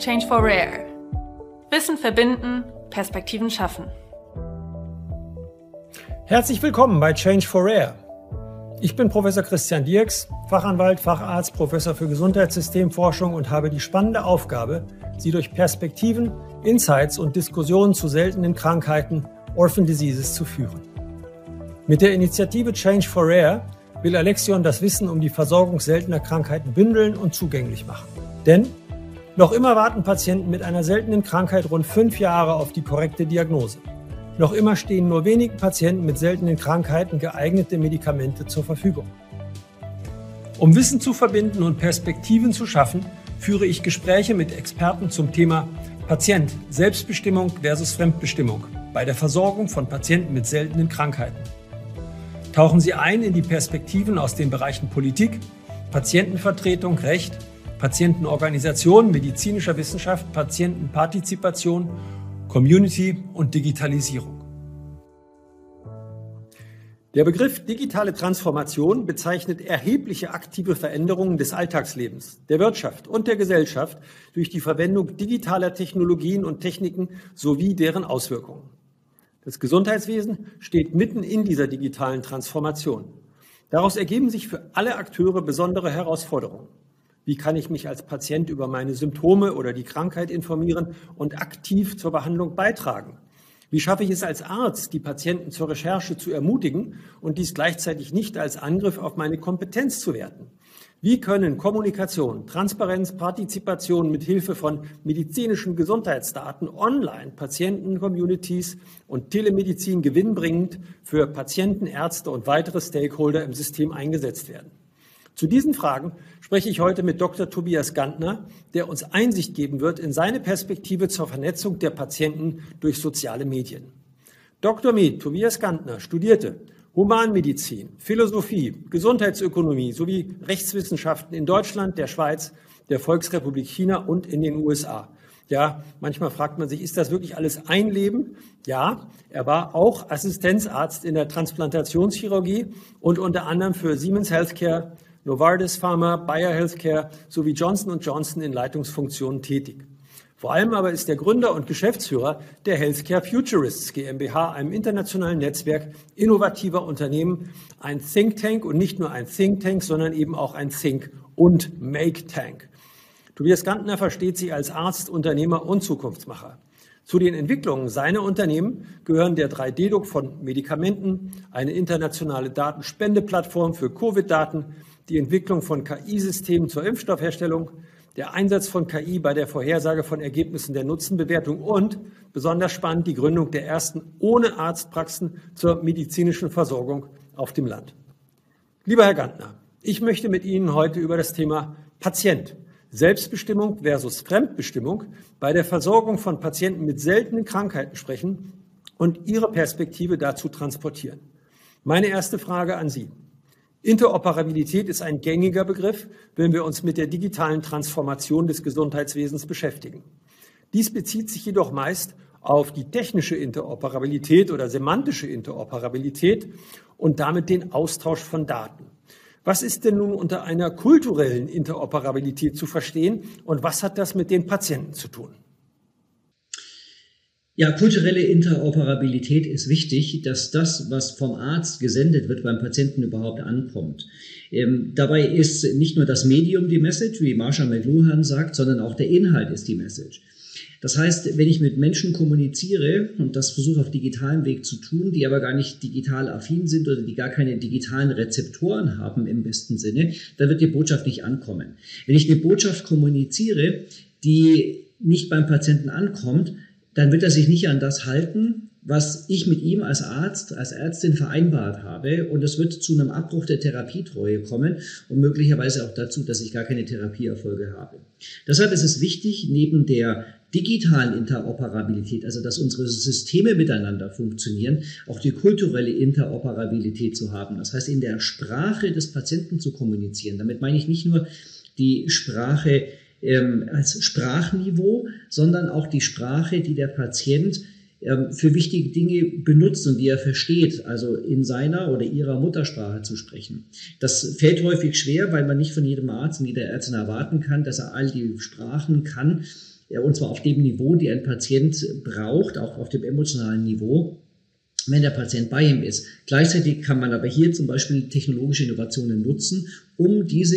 Change for Rare. Wissen verbinden, Perspektiven schaffen. Herzlich willkommen bei Change for Rare. Ich bin Professor Christian Dirks, Fachanwalt, Facharzt, Professor für Gesundheitssystemforschung und habe die spannende Aufgabe, Sie durch Perspektiven, Insights und Diskussionen zu seltenen Krankheiten, Orphan Diseases, zu führen. Mit der Initiative Change for Rare will Alexion das Wissen um die Versorgung seltener Krankheiten bündeln und zugänglich machen. Denn noch immer warten Patienten mit einer seltenen Krankheit rund fünf Jahre auf die korrekte Diagnose. Noch immer stehen nur wenigen Patienten mit seltenen Krankheiten geeignete Medikamente zur Verfügung. Um Wissen zu verbinden und Perspektiven zu schaffen, führe ich Gespräche mit Experten zum Thema Patient, Selbstbestimmung versus Fremdbestimmung bei der Versorgung von Patienten mit seltenen Krankheiten. Tauchen Sie ein in die Perspektiven aus den Bereichen Politik, Patientenvertretung, Recht, Patientenorganisation, medizinischer Wissenschaft, Patientenpartizipation, Community und Digitalisierung. Der Begriff digitale Transformation bezeichnet erhebliche aktive Veränderungen des Alltagslebens, der Wirtschaft und der Gesellschaft durch die Verwendung digitaler Technologien und Techniken sowie deren Auswirkungen. Das Gesundheitswesen steht mitten in dieser digitalen Transformation. Daraus ergeben sich für alle Akteure besondere Herausforderungen. Wie kann ich mich als Patient über meine Symptome oder die Krankheit informieren und aktiv zur Behandlung beitragen? Wie schaffe ich es als Arzt, die Patienten zur Recherche zu ermutigen und dies gleichzeitig nicht als Angriff auf meine Kompetenz zu werten? Wie können Kommunikation, Transparenz, Partizipation mit Hilfe von medizinischen Gesundheitsdaten online, Patienten-Communities und Telemedizin gewinnbringend für Patienten, Ärzte und weitere Stakeholder im System eingesetzt werden? Zu diesen Fragen spreche ich heute mit Dr. Tobias Gantner, der uns Einsicht geben wird in seine Perspektive zur Vernetzung der Patienten durch soziale Medien. Dr. Med Tobias Gantner studierte Humanmedizin, Philosophie, Gesundheitsökonomie sowie Rechtswissenschaften in Deutschland, der Schweiz, der Volksrepublik China und in den USA. Ja, manchmal fragt man sich, ist das wirklich alles ein Leben? Ja, er war auch Assistenzarzt in der Transplantationschirurgie und unter anderem für Siemens Healthcare, Novartis Pharma, Bayer Healthcare sowie Johnson Johnson in Leitungsfunktionen tätig. Vor allem aber ist er Gründer und Geschäftsführer der Healthcare Futurists GmbH, einem internationalen Netzwerk innovativer Unternehmen, ein Think Tank und nicht nur ein Think Tank, sondern eben auch ein Think und Make Tank. Tobias Gantner versteht sich als Arzt, Unternehmer und Zukunftsmacher. Zu den Entwicklungen seiner Unternehmen gehören der 3D-Druck von Medikamenten, eine internationale Datenspendeplattform für Covid-Daten, die Entwicklung von KI-Systemen zur Impfstoffherstellung, der Einsatz von KI bei der Vorhersage von Ergebnissen der Nutzenbewertung und besonders spannend die Gründung der ersten ohne Arztpraxen zur medizinischen Versorgung auf dem Land. Lieber Herr Gantner, ich möchte mit Ihnen heute über das Thema Patient, Selbstbestimmung versus Fremdbestimmung bei der Versorgung von Patienten mit seltenen Krankheiten sprechen und Ihre Perspektive dazu transportieren. Meine erste Frage an Sie. Interoperabilität ist ein gängiger Begriff, wenn wir uns mit der digitalen Transformation des Gesundheitswesens beschäftigen. Dies bezieht sich jedoch meist auf die technische Interoperabilität oder semantische Interoperabilität und damit den Austausch von Daten. Was ist denn nun unter einer kulturellen Interoperabilität zu verstehen und was hat das mit den Patienten zu tun? Ja, kulturelle Interoperabilität ist wichtig, dass das, was vom Arzt gesendet wird, beim Patienten überhaupt ankommt. Ähm, dabei ist nicht nur das Medium die Message, wie Marsha McLuhan sagt, sondern auch der Inhalt ist die Message. Das heißt, wenn ich mit Menschen kommuniziere und das versuche auf digitalem Weg zu tun, die aber gar nicht digital affin sind oder die gar keine digitalen Rezeptoren haben im besten Sinne, dann wird die Botschaft nicht ankommen. Wenn ich eine Botschaft kommuniziere, die nicht beim Patienten ankommt, dann wird er sich nicht an das halten, was ich mit ihm als Arzt, als Ärztin vereinbart habe. Und es wird zu einem Abbruch der Therapietreue kommen und möglicherweise auch dazu, dass ich gar keine Therapieerfolge habe. Deshalb ist es wichtig, neben der digitalen Interoperabilität, also dass unsere Systeme miteinander funktionieren, auch die kulturelle Interoperabilität zu haben. Das heißt, in der Sprache des Patienten zu kommunizieren. Damit meine ich nicht nur die Sprache ähm, als Sprachniveau, sondern auch die Sprache, die der Patient ähm, für wichtige Dinge benutzt und die er versteht, also in seiner oder ihrer Muttersprache zu sprechen. Das fällt häufig schwer, weil man nicht von jedem Arzt und jeder Ärztin erwarten kann, dass er all die Sprachen kann und zwar auf dem Niveau, die ein Patient braucht, auch auf dem emotionalen Niveau wenn der Patient bei ihm ist. Gleichzeitig kann man aber hier zum Beispiel technologische Innovationen nutzen, um diese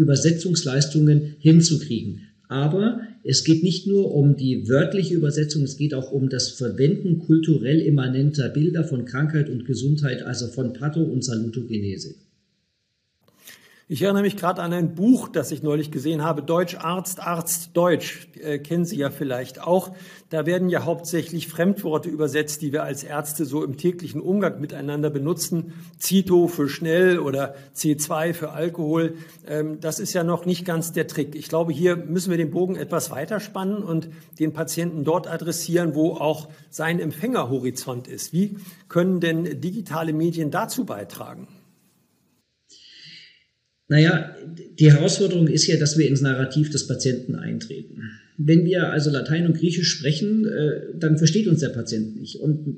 Übersetzungsleistungen hinzukriegen. Aber es geht nicht nur um die wörtliche Übersetzung, es geht auch um das Verwenden kulturell immanenter Bilder von Krankheit und Gesundheit, also von Patho und Salutogenese. Ich erinnere mich gerade an ein Buch, das ich neulich gesehen habe, Deutsch Arzt, Arzt Deutsch, äh, kennen Sie ja vielleicht auch. Da werden ja hauptsächlich Fremdworte übersetzt, die wir als Ärzte so im täglichen Umgang miteinander benutzen. Cito für schnell oder C2 für Alkohol. Ähm, das ist ja noch nicht ganz der Trick. Ich glaube, hier müssen wir den Bogen etwas weiterspannen und den Patienten dort adressieren, wo auch sein Empfängerhorizont ist. Wie können denn digitale Medien dazu beitragen? Naja, die Herausforderung ist ja, dass wir ins Narrativ des Patienten eintreten. Wenn wir also Latein und Griechisch sprechen, äh, dann versteht uns der Patient nicht und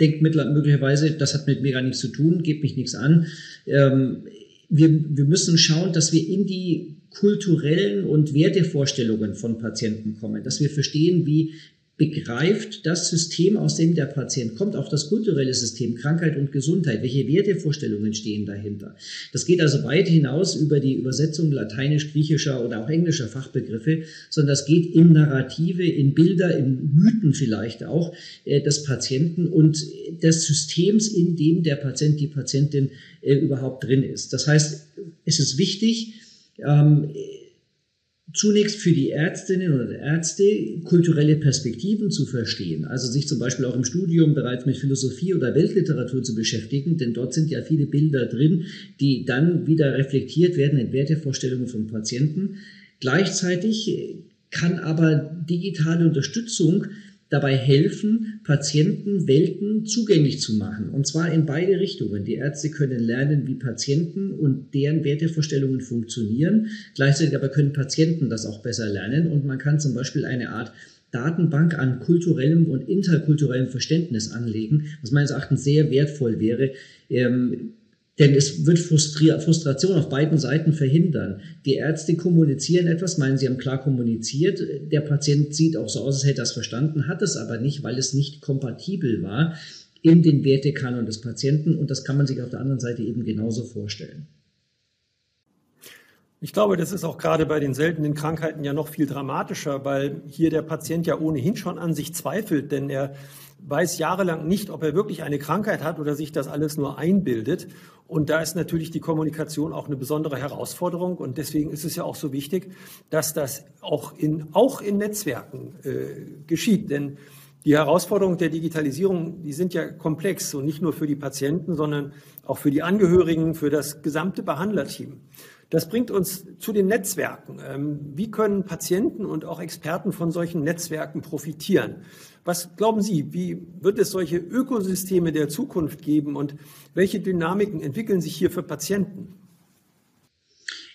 denkt möglicherweise, das hat mit mir gar nichts zu tun, geht mich nichts an. Ähm, wir, wir müssen schauen, dass wir in die kulturellen und Wertevorstellungen von Patienten kommen, dass wir verstehen, wie begreift das System, aus dem der Patient kommt, auch das kulturelle System, Krankheit und Gesundheit, welche Wertevorstellungen stehen dahinter. Das geht also weit hinaus über die Übersetzung lateinisch, griechischer oder auch englischer Fachbegriffe, sondern das geht in Narrative, in Bilder, in Mythen vielleicht auch äh, des Patienten und des Systems, in dem der Patient, die Patientin äh, überhaupt drin ist. Das heißt, es ist wichtig, ähm, zunächst für die Ärztinnen oder Ärzte kulturelle Perspektiven zu verstehen, also sich zum Beispiel auch im Studium bereits mit Philosophie oder Weltliteratur zu beschäftigen, denn dort sind ja viele Bilder drin, die dann wieder reflektiert werden in Wertevorstellungen von Patienten. Gleichzeitig kann aber digitale Unterstützung dabei helfen, Patientenwelten zugänglich zu machen. Und zwar in beide Richtungen. Die Ärzte können lernen, wie Patienten und deren Wertevorstellungen funktionieren. Gleichzeitig aber können Patienten das auch besser lernen. Und man kann zum Beispiel eine Art Datenbank an kulturellem und interkulturellem Verständnis anlegen, was meines Erachtens sehr wertvoll wäre. Ähm, denn es wird Frustration auf beiden Seiten verhindern. Die Ärzte kommunizieren etwas, meinen, sie haben klar kommuniziert. Der Patient sieht auch so aus, als hätte er es verstanden, hat es aber nicht, weil es nicht kompatibel war in den Wertekanon des Patienten. Und das kann man sich auf der anderen Seite eben genauso vorstellen. Ich glaube, das ist auch gerade bei den seltenen Krankheiten ja noch viel dramatischer, weil hier der Patient ja ohnehin schon an sich zweifelt, denn er weiß jahrelang nicht, ob er wirklich eine Krankheit hat oder sich das alles nur einbildet. Und da ist natürlich die Kommunikation auch eine besondere Herausforderung. Und deswegen ist es ja auch so wichtig, dass das auch in, auch in Netzwerken äh, geschieht. Denn die Herausforderungen der Digitalisierung, die sind ja komplex und nicht nur für die Patienten, sondern auch für die Angehörigen, für das gesamte Behandlerteam. Das bringt uns zu den Netzwerken. Ähm, wie können Patienten und auch Experten von solchen Netzwerken profitieren? Was glauben Sie, wie wird es solche Ökosysteme der Zukunft geben und welche Dynamiken entwickeln sich hier für Patienten?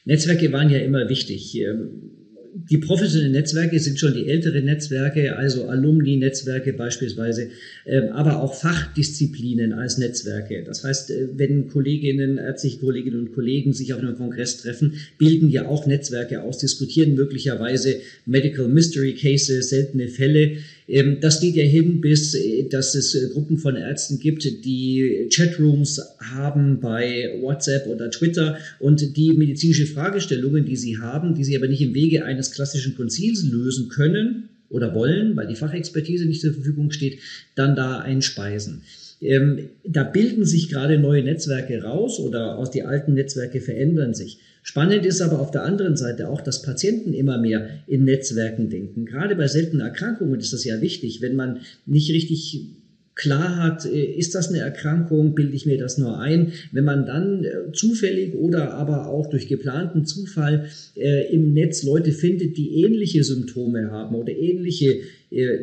Netzwerke waren ja immer wichtig. Ähm, die professionellen Netzwerke sind schon die älteren Netzwerke, also Alumni-Netzwerke beispielsweise, ähm, aber auch Fachdisziplinen als Netzwerke. Das heißt, äh, wenn Kolleginnen, ärztliche Kolleginnen und Kollegen sich auf einem Kongress treffen, bilden ja auch Netzwerke aus, diskutieren möglicherweise Medical Mystery Cases, seltene Fälle. Ähm, das geht ja hin bis, äh, dass es äh, Gruppen von Ärzten gibt, die Chatrooms haben bei WhatsApp oder Twitter und die medizinische Fragestellungen, die sie haben, die sie aber nicht im Wege eines klassischen Konzils lösen können oder wollen, weil die Fachexpertise nicht zur Verfügung steht, dann da einspeisen. Ähm, da bilden sich gerade neue Netzwerke raus oder auch die alten Netzwerke verändern sich. Spannend ist aber auf der anderen Seite auch, dass Patienten immer mehr in Netzwerken denken. Gerade bei seltenen Erkrankungen ist das ja wichtig. Wenn man nicht richtig klar hat, äh, ist das eine Erkrankung, bilde ich mir das nur ein. Wenn man dann äh, zufällig oder aber auch durch geplanten Zufall äh, im Netz Leute findet, die ähnliche Symptome haben oder ähnliche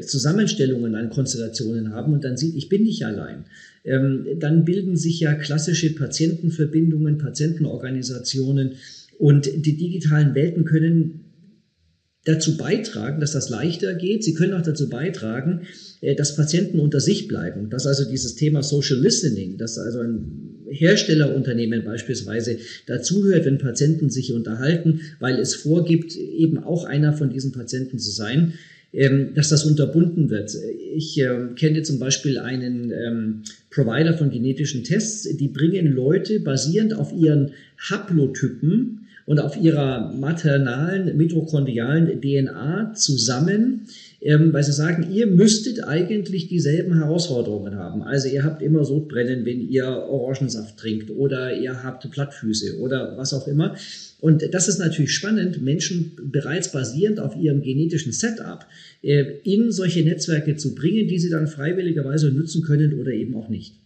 Zusammenstellungen an Konstellationen haben und dann sieht, ich bin nicht allein, ähm, dann bilden sich ja klassische Patientenverbindungen, Patientenorganisationen und die digitalen Welten können dazu beitragen, dass das leichter geht. Sie können auch dazu beitragen, äh, dass Patienten unter sich bleiben. Dass also dieses Thema Social Listening, dass also ein Herstellerunternehmen beispielsweise dazuhört, wenn Patienten sich unterhalten, weil es vorgibt, eben auch einer von diesen Patienten zu sein, ähm, dass das unterbunden wird. Ich ähm, kenne zum Beispiel einen ähm, Provider von genetischen Tests, die bringen Leute basierend auf ihren Haplotypen und auf ihrer maternalen mitochondrialen DNA zusammen, ähm, weil sie sagen, ihr müsstet eigentlich dieselben Herausforderungen haben. Also ihr habt immer Sodbrennen, wenn ihr Orangensaft trinkt oder ihr habt Plattfüße oder was auch immer. Und das ist natürlich spannend, Menschen bereits basierend auf ihrem genetischen Setup äh, in solche Netzwerke zu bringen, die sie dann freiwilligerweise nutzen können oder eben auch nicht.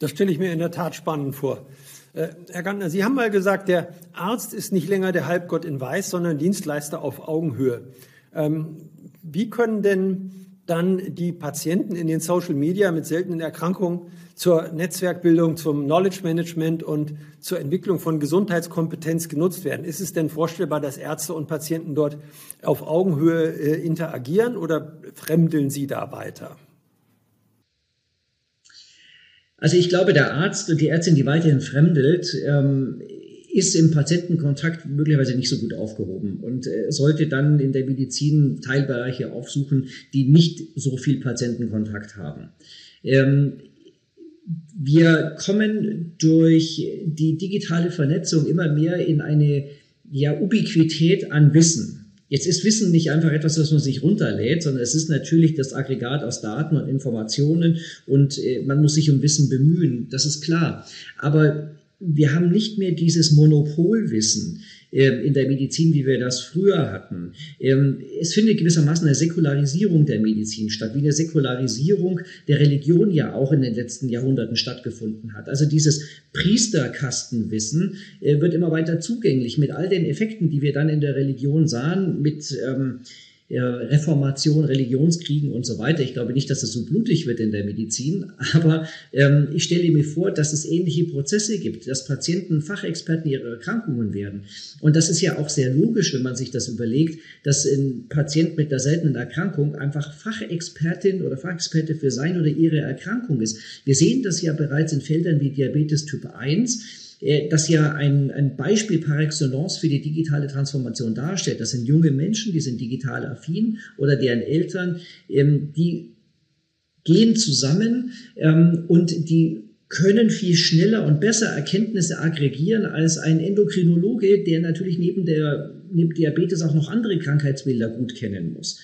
Das stelle ich mir in der Tat spannend vor. Äh, Herr Gantner, Sie haben mal gesagt, der Arzt ist nicht länger der Halbgott in Weiß, sondern Dienstleister auf Augenhöhe. Ähm, wie können denn dann die Patienten in den Social Media mit seltenen Erkrankungen zur Netzwerkbildung, zum Knowledge Management und zur Entwicklung von Gesundheitskompetenz genutzt werden? Ist es denn vorstellbar, dass Ärzte und Patienten dort auf Augenhöhe äh, interagieren oder fremdeln Sie da weiter? Also ich glaube, der Arzt und die Ärztin, die weiterhin fremdelt, ähm, ist im Patientenkontakt möglicherweise nicht so gut aufgehoben und äh, sollte dann in der Medizin Teilbereiche aufsuchen, die nicht so viel Patientenkontakt haben. Ähm, wir kommen durch die digitale Vernetzung immer mehr in eine ja, Ubiquität an Wissen. Jetzt ist Wissen nicht einfach etwas, was man sich runterlädt, sondern es ist natürlich das Aggregat aus Daten und Informationen und äh, man muss sich um Wissen bemühen, das ist klar. Aber wir haben nicht mehr dieses Monopolwissen in der Medizin, wie wir das früher hatten. Ähm, es findet gewissermaßen eine Säkularisierung der Medizin statt, wie eine Säkularisierung der Religion ja auch in den letzten Jahrhunderten stattgefunden hat. Also dieses Priesterkastenwissen äh, wird immer weiter zugänglich mit all den Effekten, die wir dann in der Religion sahen, mit ähm, Reformation, Religionskriegen und so weiter. Ich glaube nicht, dass es so blutig wird in der Medizin, aber ähm, ich stelle mir vor, dass es ähnliche Prozesse gibt, dass Patienten Fachexperten ihrer Erkrankungen werden. Und das ist ja auch sehr logisch, wenn man sich das überlegt, dass ein Patient mit einer seltenen Erkrankung einfach Fachexpertin oder Fachexperte für sein oder ihre Erkrankung ist. Wir sehen das ja bereits in Feldern wie Diabetes Typ 1 äh, das ja ein, ein Beispiel par excellence für die digitale Transformation darstellt. Das sind junge Menschen, die sind digital affin oder deren Eltern, ähm, die gehen zusammen ähm, und die können viel schneller und besser Erkenntnisse aggregieren als ein Endokrinologe, der natürlich neben der neben Diabetes auch noch andere Krankheitsbilder gut kennen muss.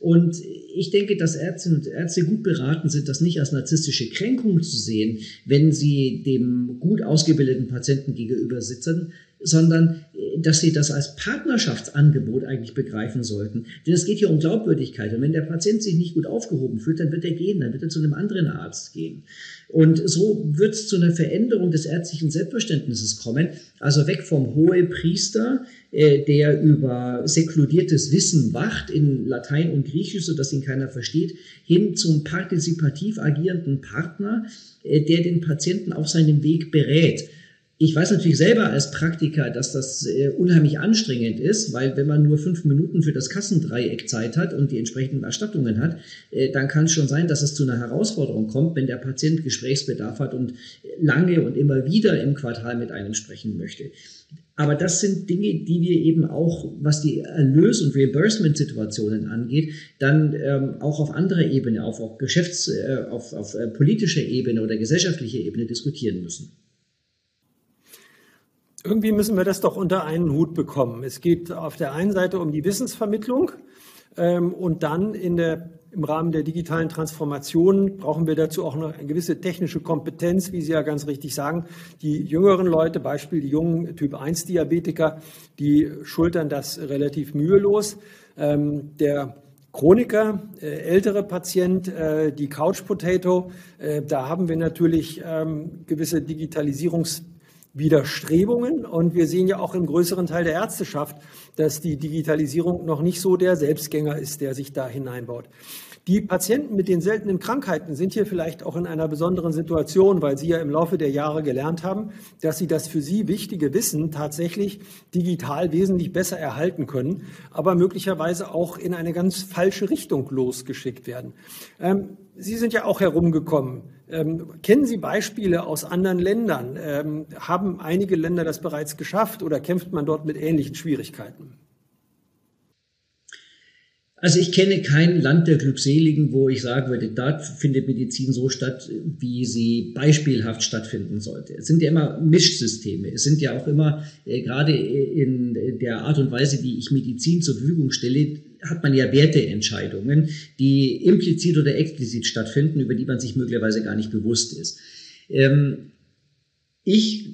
Und ich denke, dass Ärztinnen und Ärzte gut beraten sind, das nicht als narzisstische Kränkung zu sehen, wenn sie dem gut ausgebildeten Patienten gegenüber sitzen, sondern dass sie das als Partnerschaftsangebot eigentlich begreifen sollten. Denn es geht hier um Glaubwürdigkeit. Und wenn der Patient sich nicht gut aufgehoben fühlt, dann wird er gehen, dann wird er zu einem anderen Arzt gehen. Und so wird es zu einer Veränderung des ärztlichen Selbstverständnisses kommen. Also weg vom hohe Priester, äh, der über säkludiertes Wissen wacht in Latein und Griechisch, sodass ihn keiner versteht, hin zum partizipativ agierenden Partner, äh, der den Patienten auf seinem Weg berät. Ich weiß natürlich selber als Praktiker, dass das äh, unheimlich anstrengend ist, weil wenn man nur fünf Minuten für das Kassendreieck Zeit hat und die entsprechenden Erstattungen hat, äh, dann kann es schon sein, dass es zu einer Herausforderung kommt, wenn der Patient Gesprächsbedarf hat und lange und immer wieder im Quartal mit einem sprechen möchte. Aber das sind Dinge, die wir eben auch, was die Erlös- und Reimbursement-Situationen angeht, dann ähm, auch auf anderer Ebene, auf, auf Geschäfts-, äh, auf, auf äh, politischer Ebene oder gesellschaftlicher Ebene diskutieren müssen. Irgendwie müssen wir das doch unter einen Hut bekommen. Es geht auf der einen Seite um die Wissensvermittlung ähm, und dann in der, im Rahmen der digitalen Transformation brauchen wir dazu auch noch eine gewisse technische Kompetenz, wie Sie ja ganz richtig sagen. Die jüngeren Leute, Beispiel die jungen Typ-1-Diabetiker, die schultern das relativ mühelos. Ähm, der Chroniker, äh, ältere Patient, äh, die Couch Potato, äh, da haben wir natürlich ähm, gewisse Digitalisierungs- Widerstrebungen. Und wir sehen ja auch im größeren Teil der Ärzteschaft, dass die Digitalisierung noch nicht so der Selbstgänger ist, der sich da hineinbaut. Die Patienten mit den seltenen Krankheiten sind hier vielleicht auch in einer besonderen Situation, weil sie ja im Laufe der Jahre gelernt haben, dass sie das für sie wichtige Wissen tatsächlich digital wesentlich besser erhalten können, aber möglicherweise auch in eine ganz falsche Richtung losgeschickt werden. Ähm, sie sind ja auch herumgekommen. Ähm, kennen Sie Beispiele aus anderen Ländern? Ähm, haben einige Länder das bereits geschafft oder kämpft man dort mit ähnlichen Schwierigkeiten? Also ich kenne kein Land der Glückseligen, wo ich sagen würde, da findet Medizin so statt, wie sie beispielhaft stattfinden sollte. Es sind ja immer Mischsysteme. Es sind ja auch immer, äh, gerade in der Art und Weise, wie ich Medizin zur Verfügung stelle, hat man ja Werteentscheidungen, die implizit oder explizit stattfinden, über die man sich möglicherweise gar nicht bewusst ist. Ähm, ich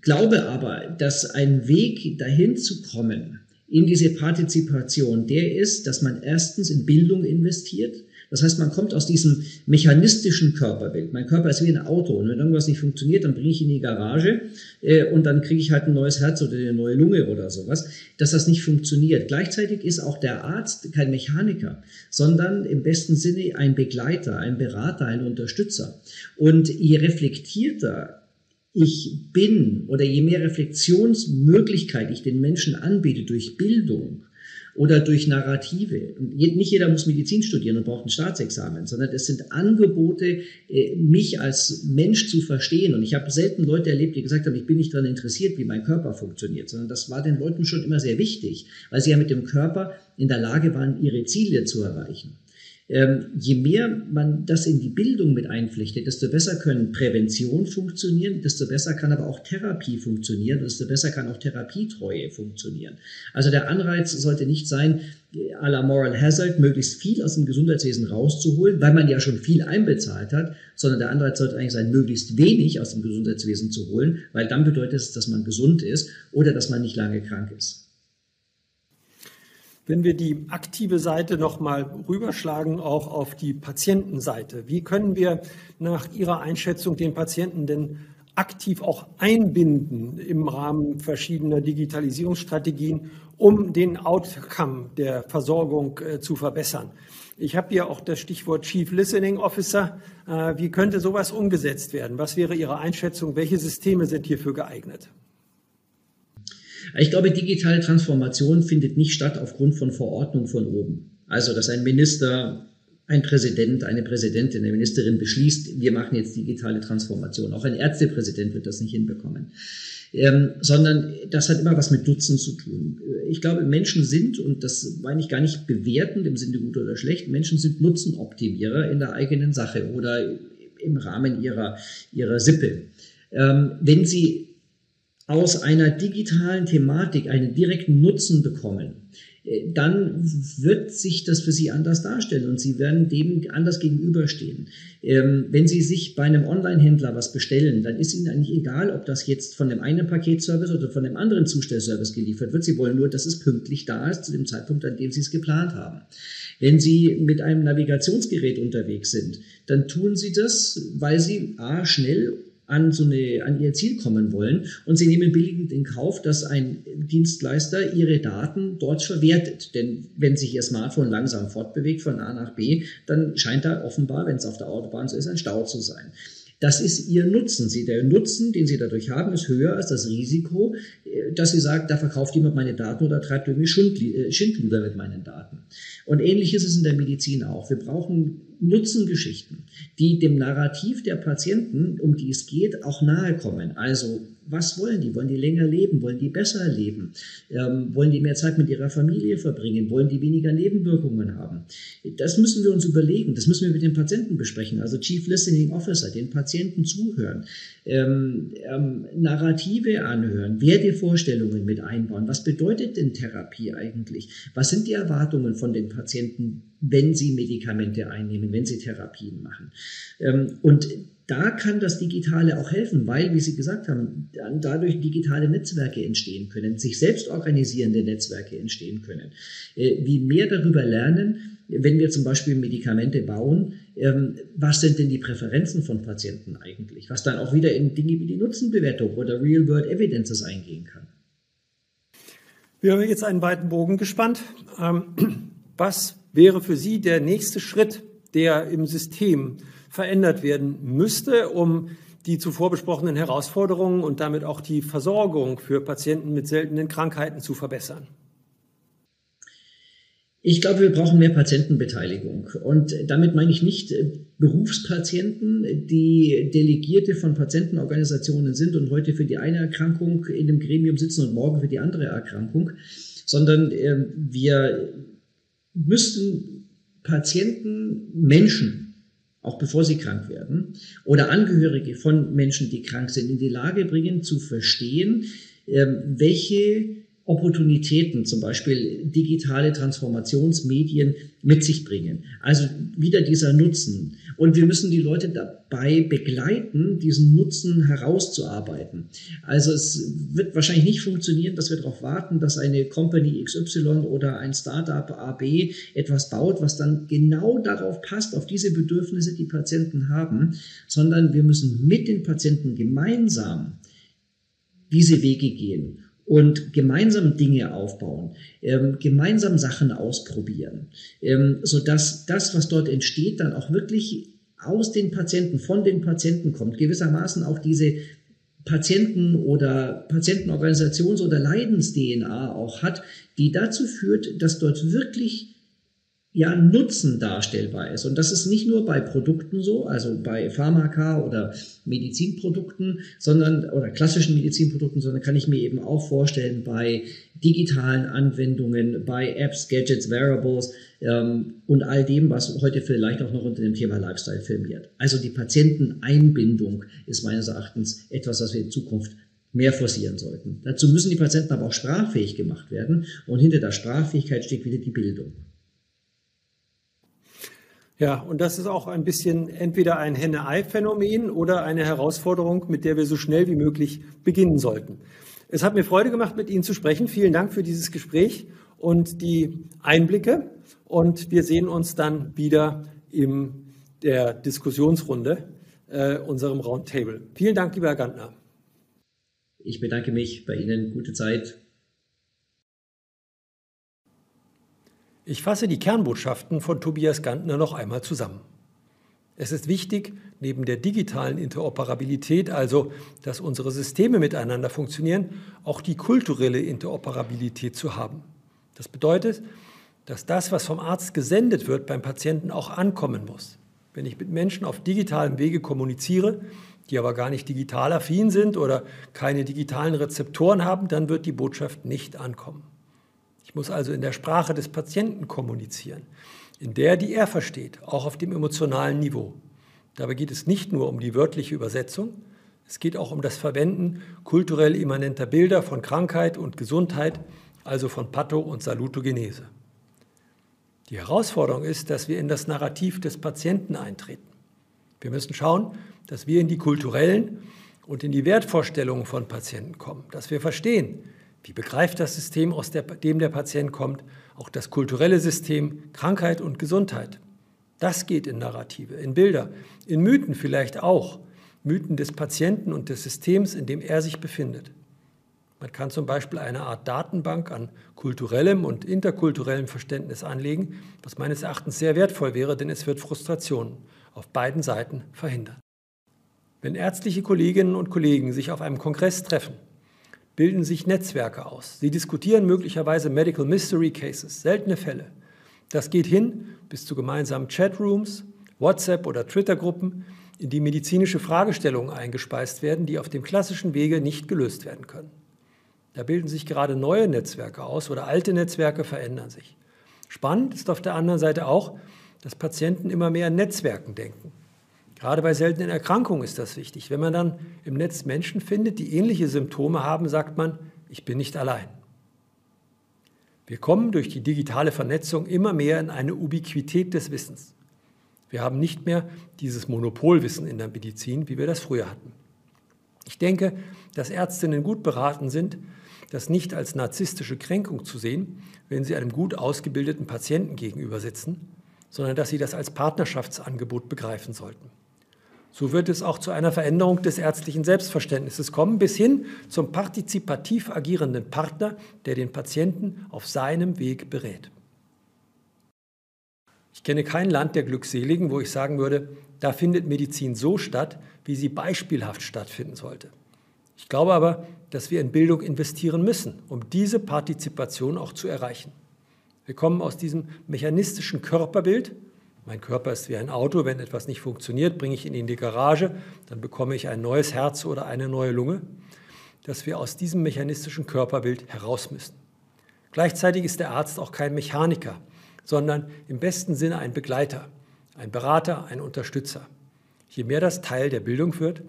glaube aber, dass ein Weg dahin zu kommen, in diese Partizipation, der ist, dass man erstens in Bildung investiert. Das heißt, man kommt aus diesem mechanistischen Körperbild. Mein Körper ist wie ein Auto und wenn irgendwas nicht funktioniert, dann bringe ich ihn in die Garage äh, und dann kriege ich halt ein neues Herz oder eine neue Lunge oder sowas, dass das nicht funktioniert. Gleichzeitig ist auch der Arzt kein Mechaniker, sondern im besten Sinne ein Begleiter, ein Berater, ein Unterstützer. Und je reflektierter ich bin oder je mehr Reflexionsmöglichkeit ich den Menschen anbiete durch Bildung oder durch Narrative. Nicht jeder muss Medizin studieren und braucht ein Staatsexamen, sondern es sind Angebote, äh, mich als Mensch zu verstehen. Und ich habe selten Leute erlebt, die gesagt haben, ich bin nicht daran interessiert, wie mein Körper funktioniert, sondern das war den Leuten schon immer sehr wichtig, weil sie ja mit dem Körper in der Lage waren, ihre Ziele zu erreichen. Ähm, je mehr man das in die Bildung mit einflechtet, desto besser können Prävention funktionieren, desto besser kann aber auch Therapie funktionieren, desto besser kann auch Therapietreue funktionieren. Also der Anreiz sollte nicht sein, à la Moral Hazard, möglichst viel aus dem Gesundheitswesen rauszuholen, weil man ja schon viel einbezahlt hat, sondern der Anreiz sollte eigentlich sein, möglichst wenig aus dem Gesundheitswesen zu holen, weil dann bedeutet es, dass man gesund ist oder dass man nicht lange krank ist. Wenn wir die aktive Seite nochmal rüberschlagen, auch auf die Patientenseite, wie können wir nach Ihrer Einschätzung den Patienten denn aktiv auch einbinden im Rahmen verschiedener Digitalisierungsstrategien, um den Outcome der Versorgung äh, zu verbessern? Ich habe hier auch das Stichwort Chief Listening Officer. Äh, wie könnte sowas umgesetzt werden? Was wäre Ihre Einschätzung? Welche Systeme sind hierfür geeignet? Ich glaube, digitale Transformation findet nicht statt aufgrund von Verordnung von oben. Also, dass ein Minister, ein Präsident, eine Präsidentin, eine Ministerin beschließt, wir machen jetzt digitale Transformation. Auch ein Ärztepräsident wird das nicht hinbekommen. Ähm, sondern das hat immer was mit Nutzen zu tun. Ich glaube, Menschen sind, und das meine ich gar nicht bewertend im Sinne gut oder schlecht, Menschen sind Nutzenoptimierer in der eigenen Sache oder im Rahmen ihrer, ihrer Sippe. Ähm, wenn sie aus einer digitalen Thematik einen direkten Nutzen bekommen, äh, dann wird sich das für Sie anders darstellen und Sie werden dem anders gegenüberstehen. Ähm, wenn Sie sich bei einem Online-Händler was bestellen, dann ist Ihnen eigentlich egal, ob das jetzt von dem einen Paketservice oder von dem anderen Zustellservice geliefert wird. Sie wollen nur, dass es pünktlich da ist zu dem Zeitpunkt, an dem Sie es geplant haben. Wenn Sie mit einem Navigationsgerät unterwegs sind, dann tun Sie das, weil Sie a schnell an, so eine, an ihr Ziel kommen wollen und sie nehmen billigend in Kauf, dass ein Dienstleister ihre Daten dort verwertet. Denn wenn sich ihr Smartphone langsam fortbewegt von A nach B, dann scheint da offenbar, wenn es auf der Autobahn so ist, ein Stau zu sein. Das ist ihr Nutzen. Sie, der Nutzen, den sie dadurch haben, ist höher als das Risiko, äh, dass sie sagt, da verkauft jemand meine Daten oder treibt irgendwie äh, Schindluder mit meinen Daten. Und ähnlich ist es in der Medizin auch. Wir brauchen Nutzengeschichten, die dem Narrativ der Patienten, um die es geht, auch nahe kommen. Also was wollen die? Wollen die länger leben? Wollen die besser leben? Ähm, wollen die mehr Zeit mit ihrer Familie verbringen? Wollen die weniger Nebenwirkungen haben? Das müssen wir uns überlegen. Das müssen wir mit den Patienten besprechen. Also Chief Listening Officer, den Patienten zuhören, ähm, ähm, Narrative anhören, Wertevorstellungen mit einbauen. Was bedeutet denn Therapie eigentlich? Was sind die Erwartungen von den Patienten, wenn sie Medikamente einnehmen, wenn sie Therapien machen? Ähm, und da kann das Digitale auch helfen, weil, wie Sie gesagt haben, dann dadurch digitale Netzwerke entstehen können, sich selbst organisierende Netzwerke entstehen können. Äh, wie mehr darüber lernen, wenn wir zum Beispiel Medikamente bauen, ähm, was sind denn die Präferenzen von Patienten eigentlich, was dann auch wieder in Dinge wie die Nutzenbewertung oder Real-World Evidences eingehen kann. Wir haben jetzt einen weiten Bogen gespannt. Ähm, Was wäre für Sie der nächste Schritt, der im System verändert werden müsste, um die zuvor besprochenen Herausforderungen und damit auch die Versorgung für Patienten mit seltenen Krankheiten zu verbessern? Ich glaube, wir brauchen mehr Patientenbeteiligung. Und damit meine ich nicht äh, Berufspatienten, die Delegierte von Patientenorganisationen sind und heute für die eine Erkrankung in dem Gremium sitzen und morgen für die andere Erkrankung, sondern äh, wir müssten Patienten, Menschen, auch bevor sie krank werden, oder Angehörige von Menschen, die krank sind, in die Lage bringen zu verstehen, äh, welche Opportunitäten, zum Beispiel digitale Transformationsmedien mit sich bringen. Also wieder dieser Nutzen. Und wir müssen die Leute dabei begleiten, diesen Nutzen herauszuarbeiten. Also es wird wahrscheinlich nicht funktionieren, dass wir darauf warten, dass eine Company XY oder ein Startup AB etwas baut, was dann genau darauf passt, auf diese Bedürfnisse, die Patienten haben, sondern wir müssen mit den Patienten gemeinsam diese Wege gehen und gemeinsam Dinge aufbauen, ähm, gemeinsam Sachen ausprobieren, ähm, sodass das, was dort entsteht, dann auch wirklich aus den Patienten, von den Patienten kommt, gewissermaßen auch diese Patienten- oder Patientenorganisations- oder Leidens-DNA auch hat, die dazu führt, dass dort wirklich ja Nutzen darstellbar ist. Und das ist nicht nur bei Produkten so, also bei Pharmaka oder Medizinprodukten, sondern oder klassischen Medizinprodukten, sondern kann ich mir eben auch vorstellen bei digitalen Anwendungen, bei Apps, Gadgets, Wearables ähm, und all dem, was heute vielleicht auch noch unter dem Thema Lifestyle firmiert. Also die Patienteneinbindung ist meines Erachtens etwas, was wir in Zukunft mehr forcieren sollten. Dazu müssen die Patienten aber auch sprachfähig gemacht werden und hinter der Sprachfähigkeit steht wieder die Bildung. Ja, und das ist auch ein bisschen entweder ein Henne-Ei-Phänomen oder eine Herausforderung, mit der wir so schnell wie möglich beginnen sollten. Es hat mir Freude gemacht, mit Ihnen zu sprechen. Vielen Dank für dieses Gespräch und die Einblicke. Und wir sehen uns dann wieder in der Diskussionsrunde, äh, unserem Roundtable. Vielen Dank, lieber Herr Gantner. Ich bedanke mich bei Ihnen. Gute Zeit. Ich fasse die Kernbotschaften von Tobias Gantner noch einmal zusammen. Es ist wichtig, neben der digitalen Interoperabilität, also dass unsere Systeme miteinander funktionieren, auch die kulturelle Interoperabilität zu haben. Das bedeutet, dass das, was vom Arzt gesendet wird, beim Patienten auch ankommen muss. Wenn ich mit Menschen auf digitalem Wege kommuniziere, die aber gar nicht digital affin sind oder keine digitalen Rezeptoren haben, dann wird die Botschaft nicht ankommen. Ich muss also in der Sprache des Patienten kommunizieren, in der, die er versteht, auch auf dem emotionalen Niveau. Dabei geht es nicht nur um die wörtliche Übersetzung, es geht auch um das Verwenden kulturell immanenter Bilder von Krankheit und Gesundheit, also von Patho- und Salutogenese. Die Herausforderung ist, dass wir in das Narrativ des Patienten eintreten. Wir müssen schauen, dass wir in die kulturellen und in die Wertvorstellungen von Patienten kommen, dass wir verstehen, wie begreift das System, aus dem der Patient kommt, auch das kulturelle System, Krankheit und Gesundheit? Das geht in Narrative, in Bilder, in Mythen vielleicht auch. Mythen des Patienten und des Systems, in dem er sich befindet. Man kann zum Beispiel eine Art Datenbank an kulturellem und interkulturellem Verständnis anlegen, was meines Erachtens sehr wertvoll wäre, denn es wird Frustrationen auf beiden Seiten verhindern. Wenn ärztliche Kolleginnen und Kollegen sich auf einem Kongress treffen bilden sich Netzwerke aus. Sie diskutieren möglicherweise Medical Mystery Cases, seltene Fälle. Das geht hin bis zu gemeinsamen Chatrooms, WhatsApp- oder Twitter-Gruppen, in die medizinische Fragestellungen eingespeist werden, die auf dem klassischen Wege nicht gelöst werden können. Da bilden sich gerade neue Netzwerke aus oder alte Netzwerke verändern sich. Spannend ist auf der anderen Seite auch, dass Patienten immer mehr in Netzwerken denken. Gerade bei seltenen Erkrankungen ist das wichtig. Wenn man dann im Netz Menschen findet, die ähnliche Symptome haben, sagt man, ich bin nicht allein. Wir kommen durch die digitale Vernetzung immer mehr in eine Ubiquität des Wissens. Wir haben nicht mehr dieses Monopolwissen in der Medizin, wie wir das früher hatten. Ich denke, dass Ärztinnen gut beraten sind, das nicht als narzisstische Kränkung zu sehen, wenn sie einem gut ausgebildeten Patienten gegenüber sitzen, sondern dass sie das als Partnerschaftsangebot begreifen sollten. So wird es auch zu einer Veränderung des ärztlichen Selbstverständnisses kommen, bis hin zum partizipativ agierenden Partner, der den Patienten auf seinem Weg berät. Ich kenne kein Land der Glückseligen, wo ich sagen würde, da findet Medizin so statt, wie sie beispielhaft stattfinden sollte. Ich glaube aber, dass wir in Bildung investieren müssen, um diese Partizipation auch zu erreichen. Wir kommen aus diesem mechanistischen Körperbild. Mein Körper ist wie ein Auto. Wenn etwas nicht funktioniert, bringe ich ihn in die Garage, dann bekomme ich ein neues Herz oder eine neue Lunge. Dass wir aus diesem mechanistischen Körperbild heraus müssen. Gleichzeitig ist der Arzt auch kein Mechaniker, sondern im besten Sinne ein Begleiter, ein Berater, ein Unterstützer. Je mehr das Teil der Bildung wird,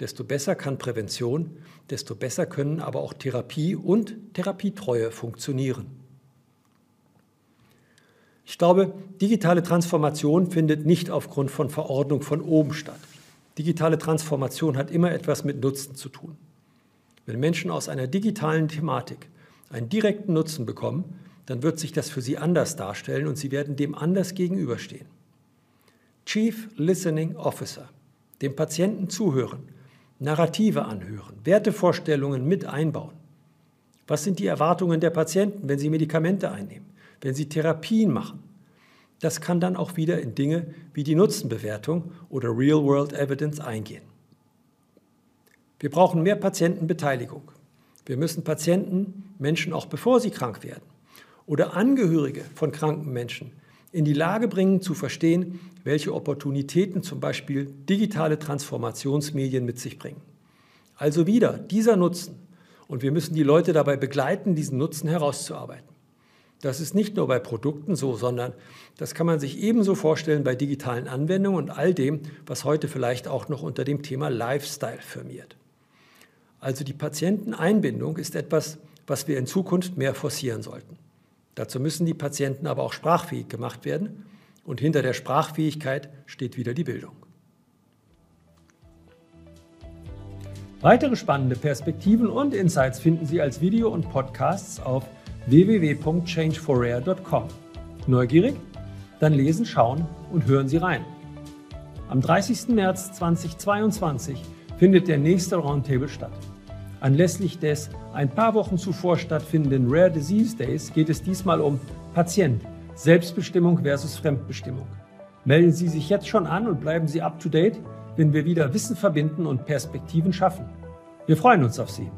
desto besser kann Prävention, desto besser können aber auch Therapie und Therapietreue funktionieren. Ich glaube, digitale Transformation findet nicht aufgrund von Verordnung von oben statt. Digitale Transformation hat immer etwas mit Nutzen zu tun. Wenn Menschen aus einer digitalen Thematik einen direkten Nutzen bekommen, dann wird sich das für sie anders darstellen und sie werden dem anders gegenüberstehen. Chief Listening Officer, dem Patienten zuhören, Narrative anhören, Wertevorstellungen mit einbauen. Was sind die Erwartungen der Patienten, wenn sie Medikamente einnehmen, wenn sie Therapien machen? Das kann dann auch wieder in Dinge wie die Nutzenbewertung oder Real-World Evidence eingehen. Wir brauchen mehr Patientenbeteiligung. Wir müssen Patienten, Menschen auch bevor sie krank werden oder Angehörige von kranken Menschen in die Lage bringen zu verstehen, welche Opportunitäten zum Beispiel digitale Transformationsmedien mit sich bringen. Also wieder dieser Nutzen. Und wir müssen die Leute dabei begleiten, diesen Nutzen herauszuarbeiten. Das ist nicht nur bei Produkten so, sondern das kann man sich ebenso vorstellen bei digitalen Anwendungen und all dem, was heute vielleicht auch noch unter dem Thema Lifestyle firmiert. Also die Patienteneinbindung ist etwas, was wir in Zukunft mehr forcieren sollten. Dazu müssen die Patienten aber auch sprachfähig gemacht werden und hinter der Sprachfähigkeit steht wieder die Bildung. Weitere spannende Perspektiven und Insights finden Sie als Video und Podcasts auf www.changeforrare.com. Neugierig? Dann lesen, schauen und hören Sie rein. Am 30. März 2022 findet der nächste Roundtable statt. Anlässlich des ein paar Wochen zuvor stattfindenden Rare Disease Days geht es diesmal um Patient, Selbstbestimmung versus Fremdbestimmung. Melden Sie sich jetzt schon an und bleiben Sie up to date, wenn wir wieder Wissen verbinden und Perspektiven schaffen. Wir freuen uns auf Sie.